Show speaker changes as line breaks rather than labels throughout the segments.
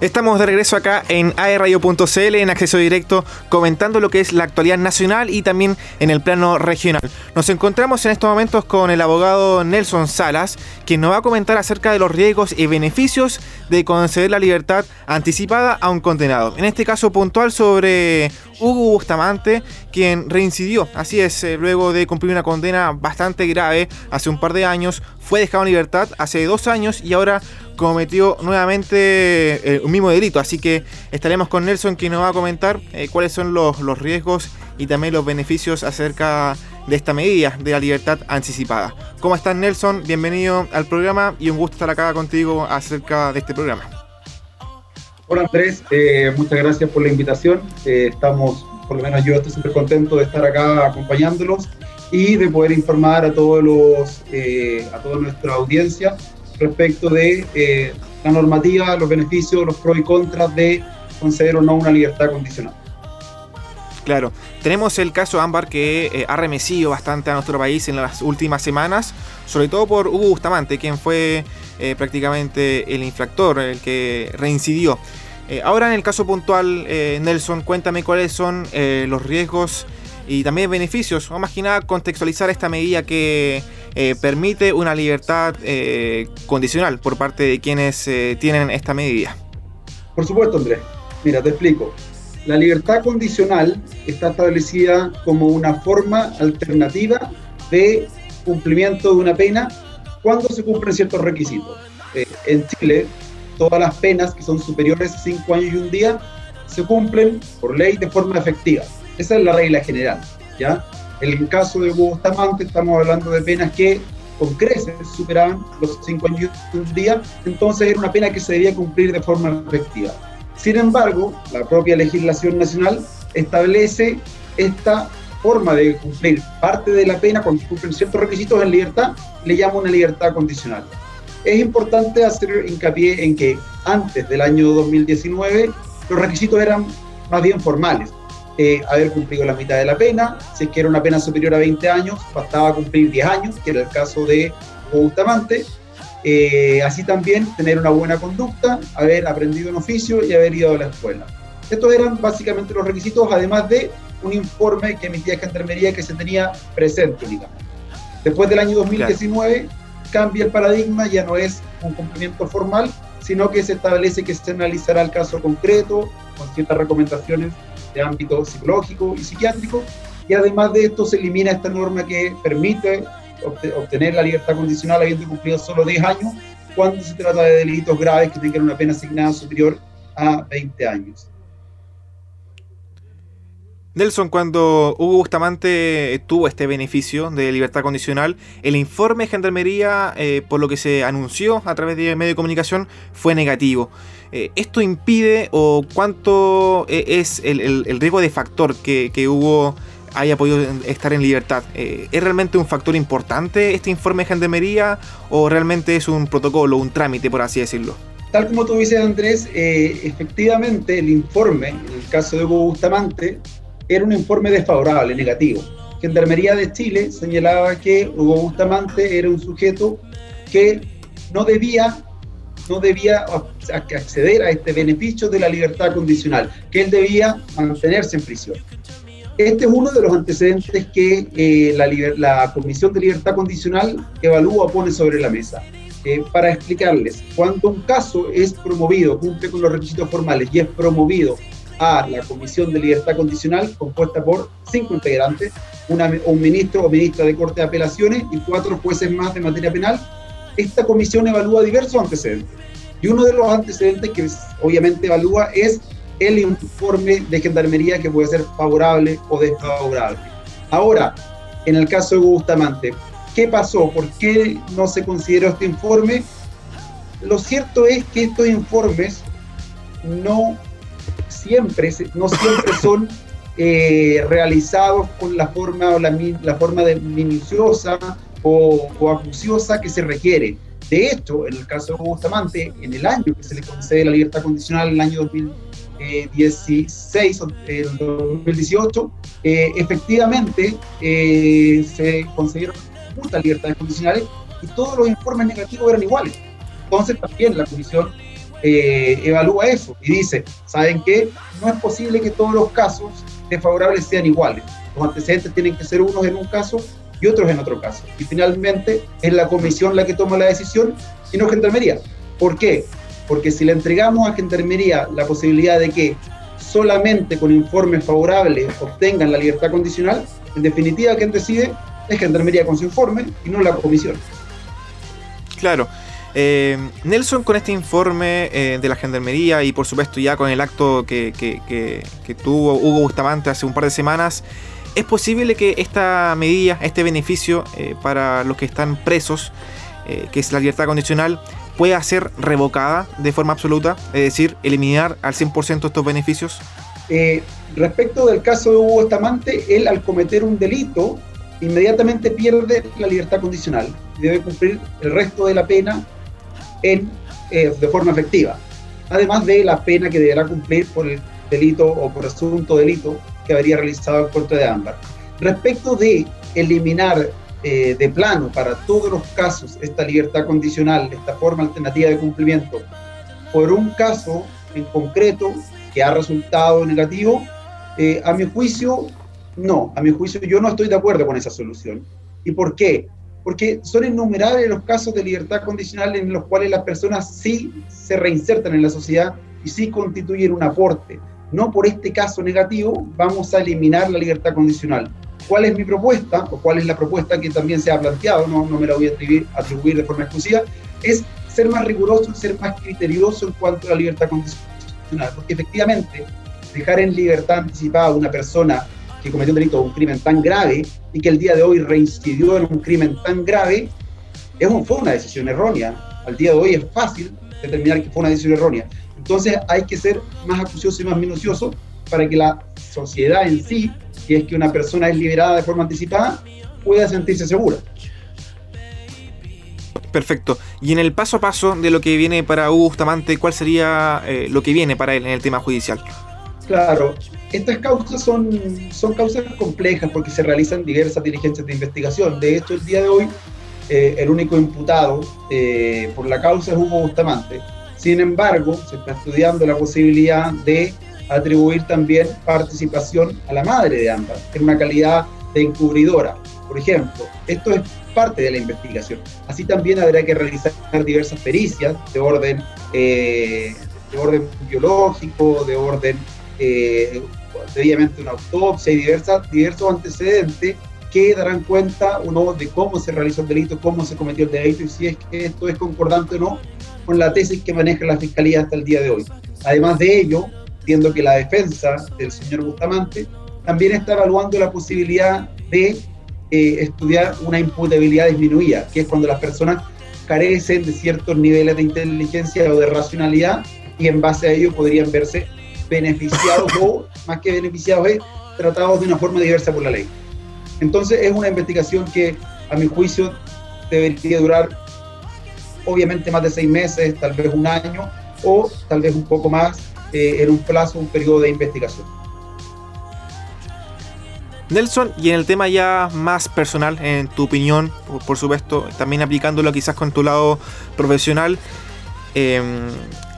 Estamos de regreso acá en aerradio.cl en acceso directo comentando lo que es la actualidad nacional y también en el plano regional. Nos encontramos en estos momentos con el abogado Nelson Salas, quien nos va a comentar acerca de los riesgos y beneficios de conceder la libertad anticipada a un condenado. En este caso puntual sobre Hugo Bustamante, quien reincidió, así es, eh, luego de cumplir una condena bastante grave hace un par de años, fue dejado en libertad hace dos años y ahora cometió nuevamente eh, un mismo delito. Así que estaremos con Nelson quien nos va a comentar eh, cuáles son los, los riesgos y también los beneficios acerca de esta medida de la libertad anticipada. ¿Cómo estás Nelson? Bienvenido al programa y un gusto estar acá contigo acerca de este programa.
Hola Andrés, eh, muchas gracias por la invitación. estamos, por lo menos yo estoy súper contento de estar acá acompañándolos y de poder informar a todos los, a toda nuestra audiencia respecto de eh, la normativa, los beneficios, los pros y contras de conceder o no una libertad condicional.
Claro, tenemos el caso Ámbar que eh, ha remecido bastante a nuestro país en las últimas semanas, sobre todo por Hugo Bustamante, quien fue eh, prácticamente el infractor, el que reincidió. ahora en el caso puntual, Nelson, cuéntame cuáles son los riesgos y también beneficios, o más que contextualizar esta medida que eh, permite una libertad eh, condicional por parte de quienes eh, tienen esta medida.
Por supuesto, Andrés. Mira, te explico. La libertad condicional está establecida como una forma alternativa de cumplimiento de una pena cuando se cumplen ciertos requisitos. en Chile, todas las penas que son superiores a 5 años y un día se cumplen por ley de forma efectiva. Esa es la regla general. ¿ya? En el caso de Hugo Bustamante estamos hablando de penas que con creces superaban los cinco años y un día, entonces era una pena que se debía cumplir de forma efectiva. Sin embargo, la propia legislación nacional establece esta forma de cumplir parte de la pena cuando cumplen ciertos requisitos en libertad, le llama una libertad condicional. Es importante hacer hincapié en que antes del año 2019 los requisitos eran más bien formales eh, haber cumplido la mitad de la pena. Si es que era una pena superior a 20 años, bastaba cumplir 10 años, que era el caso de Bustamante. Eh, así también tener una buena conducta, haber aprendido un oficio y haber ido a la escuela. Estos eran básicamente los requisitos, además de un informe que emitía Gendarmería que se tenía presente únicamente. Después del año 2019 cambia el paradigma, ya no es un cumplimiento formal, sino que se establece que se analizará el caso concreto con ciertas recomendaciones de ámbito psicológico y psiquiátrico, y además de esto se elimina esta norma que permite obtener la libertad condicional habiendo cumplido solo 10 años cuando se trata de delitos graves que tengan una pena asignada superior a 20 años.
Nelson, cuando Hugo Bustamante tuvo este beneficio de libertad condicional, el informe de Gendarmería, eh, por lo que se anunció a través de medio de comunicación, fue negativo. Eh, ¿Esto impide o cuánto eh, es el, riesgo de factor que, Hugo haya podido estar en libertad? ¿Es realmente un factor importante este informe de Gendarmería o realmente es un protocolo, un trámite, por así decirlo?
Tal como tú dices, Andrés, efectivamente el informe, en el caso de Hugo Bustamante, era un informe desfavorable, negativo. Gendarmería de Chile señalaba que Hugo Bustamante era un sujeto que no debía, no debía acceder a este beneficio de la libertad condicional, que él debía mantenerse en prisión. Este es uno de los antecedentes que eh, la, Comisión de Libertad Condicional evalúa, pone sobre la mesa. Eh, para explicarles, cuando un caso es promovido, cumple con los requisitos formales y es promovido a la Comisión de Libertad Condicional, compuesta por cinco integrantes, un ministro o ministra de Corte de Apelaciones y cuatro jueces más de materia penal. Esta comisión evalúa diversos antecedentes. Y uno de los antecedentes que obviamente evalúa es el informe de gendarmería que puede ser favorable o desfavorable. Ahora, en el caso de Bustamante, ¿qué pasó? ¿Por qué no se consideró este informe? Lo cierto es que estos informes no siempre, no siempre son eh, realizados con la forma, o la, la forma de minuciosa o, acuciosa que se requiere. De hecho, en el caso de Bustamante, en el año que se le concede la libertad condicional, en el año 2016 o 2018, eh, efectivamente eh, se concedieron muchas libertades condicionales y todos los informes negativos eran iguales. Entonces también la Comisión eh, evalúa eso y dice, ¿saben qué? No es posible que todos los casos desfavorables sean iguales. Los antecedentes tienen que ser unos en un caso y otros en otro caso. Y finalmente es la comisión la que toma la decisión y no Gendarmería. ¿Por qué? Porque si le entregamos a Gendarmería la posibilidad de que solamente con informes favorables obtengan la libertad condicional, en definitiva quien decide es Gendarmería con su informe y no la comisión.
Claro. Eh, Nelson, con este informe eh, de la Gendarmería y por supuesto ya con el acto que, tuvo Hugo Bustamante hace un par de semanas, ¿es posible que esta medida, este beneficio eh, para los que están presos, que es la libertad condicional, pueda ser revocada de forma absoluta? Es decir, eliminar al 100% estos beneficios.
respecto del caso de Hugo Bustamante, él al cometer un delito, inmediatamente pierde la libertad condicional debe cumplir el resto de la pena en, eh, de forma efectiva, además de la pena que deberá cumplir por el delito o por asunto delito que habría realizado el corte de ámbar. Respecto de eliminar eh, de plano para todos los casos esta libertad condicional, esta forma alternativa de cumplimiento, por un caso en concreto que ha resultado negativo, eh, a mi juicio, no, a mi juicio yo no estoy de acuerdo con esa solución. ¿Y por qué? Porque son innumerables los casos de libertad condicional en los cuales las personas sí se reinsertan en la sociedad y sí constituyen un aporte. No por este caso negativo vamos a eliminar la libertad condicional. ¿Cuál es mi propuesta? O cuál es la propuesta que también se ha planteado, no, no me la voy a atribuir, atribuir de forma exclusiva, es ser más riguroso, ser más criterioso en cuanto a la libertad condicional. Porque efectivamente, dejar en libertad anticipada a una persona que cometió un delito un crimen tan grave y que el día de hoy reincidió en un crimen tan grave, es un, fue una decisión errónea. Al día de hoy es fácil determinar que fue una decisión errónea. Entonces hay que ser más acucioso y más minucioso para que la sociedad en sí, si es que una persona es liberada de forma anticipada, pueda sentirse segura.
Perfecto. Y en el paso a paso de lo que viene para Hugo Bustamante, ¿cuál sería eh, lo que viene para él en el tema judicial?
Claro, estas causas son, son causas complejas porque se realizan diversas diligencias de investigación. De hecho, el día de hoy, eh, el único imputado eh, por la causa es Hugo Bustamante. Sin embargo, se está estudiando la posibilidad de atribuir también participación a la madre de ambas, en una calidad de encubridora. Por ejemplo, esto es parte de la investigación. Así también habrá que realizar diversas pericias de orden, eh, de orden biológico, de orden debidamente una autopsia y diversas, diversos antecedentes que darán cuenta uno de cómo se realizó el delito, cómo se cometió el delito y si es que esto es concordante o no con la tesis que maneja la Fiscalía hasta el día de hoy. Además de ello, entiendo que la defensa del señor Bustamante también está evaluando la posibilidad de eh, estudiar una imputabilidad disminuida, que es cuando las personas carecen de ciertos niveles de inteligencia o de racionalidad y en base a ello podrían verse beneficiados o, más que beneficiados, es tratados de una forma diversa por la ley. Entonces es una investigación que, a mi juicio, debería durar obviamente más de seis meses, tal vez un año, o tal vez un poco más eh, en un plazo, un periodo de investigación.
Nelson, y en el tema ya más personal, en tu opinión, por, supuesto, también aplicándolo quizás con tu lado profesional, eh,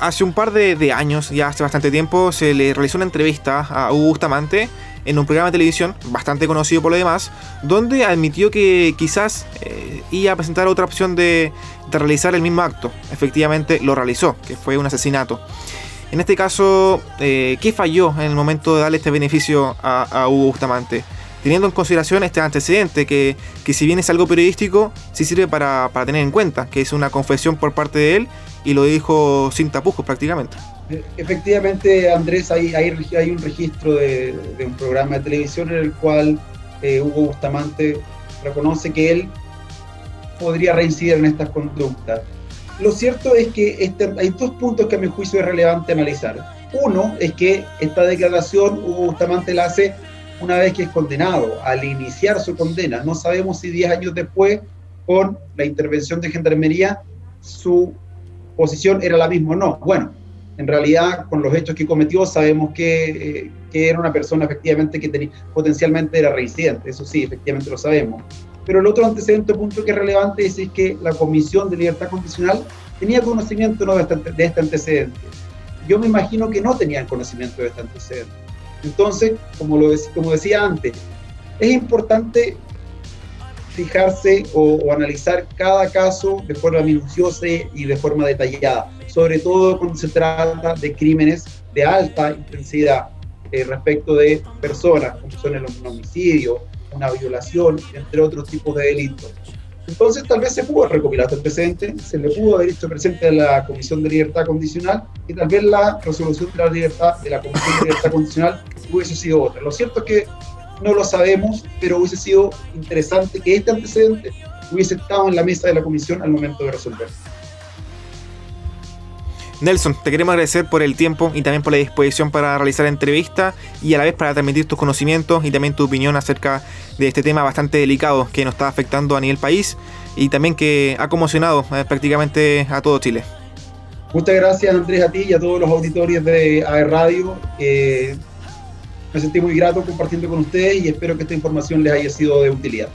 hace un par de, años, ya hace bastante tiempo, se le realizó una entrevista a Hugo Bustamante en un programa de televisión bastante conocido por lo demás, donde admitió que quizás eh, iba a presentar otra opción de, realizar el mismo acto. Efectivamente lo realizó, que fue un asesinato. En este caso, eh, ¿qué falló en el momento de darle este beneficio a, Hugo Bustamante? Teniendo en consideración este antecedente, que, si bien es algo periodístico, sí sirve para, para tener en cuenta, que es una confesión por parte de él y lo dijo sin tapujos prácticamente.
Efectivamente, Andrés, hay, hay, un registro de, un programa de televisión en el cual eh, Hugo Bustamante reconoce que él podría reincidir en estas conductas. Lo cierto es que este, hay dos puntos que a mi juicio es relevante analizar. Uno es que esta declaración Hugo Bustamante la hace una vez que es condenado, al iniciar su condena. No sabemos si 10 años después, con la intervención de Gendarmería, su posición era la misma o no. Bueno, en realidad con los hechos que cometió sabemos que, eh, que era una persona efectivamente que tenía, potencialmente era reincidente, eso sí, efectivamente lo sabemos. Pero el otro antecedente punto que es relevante es, que la Comisión de Libertad Condicional tenía conocimiento no de, este, de este antecedente. Yo me imagino que no tenían conocimiento de este antecedente. Entonces, como, lo, como decía antes, es importante fijarse o, analizar cada caso de forma minuciosa y de forma detallada, sobre todo cuando se trata de crímenes de alta intensidad eh, respecto de personas, como son el homicidio, una violación, entre otros tipos de delitos. Entonces, tal vez se pudo recopilar este presente, se le pudo haber hecho presente a la Comisión de Libertad Condicional y tal vez la resolución de la libertad de la Comisión de Libertad Condicional hubiese sido otra. Lo cierto es que no lo sabemos, pero hubiese sido interesante que este antecedente hubiese estado en la mesa de la comisión al momento de resolver.
Nelson, te queremos agradecer por el tiempo y también por la disposición para realizar la entrevista y a la vez para transmitir tus conocimientos y también tu opinión acerca de este tema bastante delicado que nos está afectando a nivel país y también que ha conmocionado eh, prácticamente a todo Chile.
Muchas gracias Andrés a ti y a todos los auditorios de AE Radio. Me sentí muy grato compartiendo con ustedes y espero que esta información les haya sido de utilidad.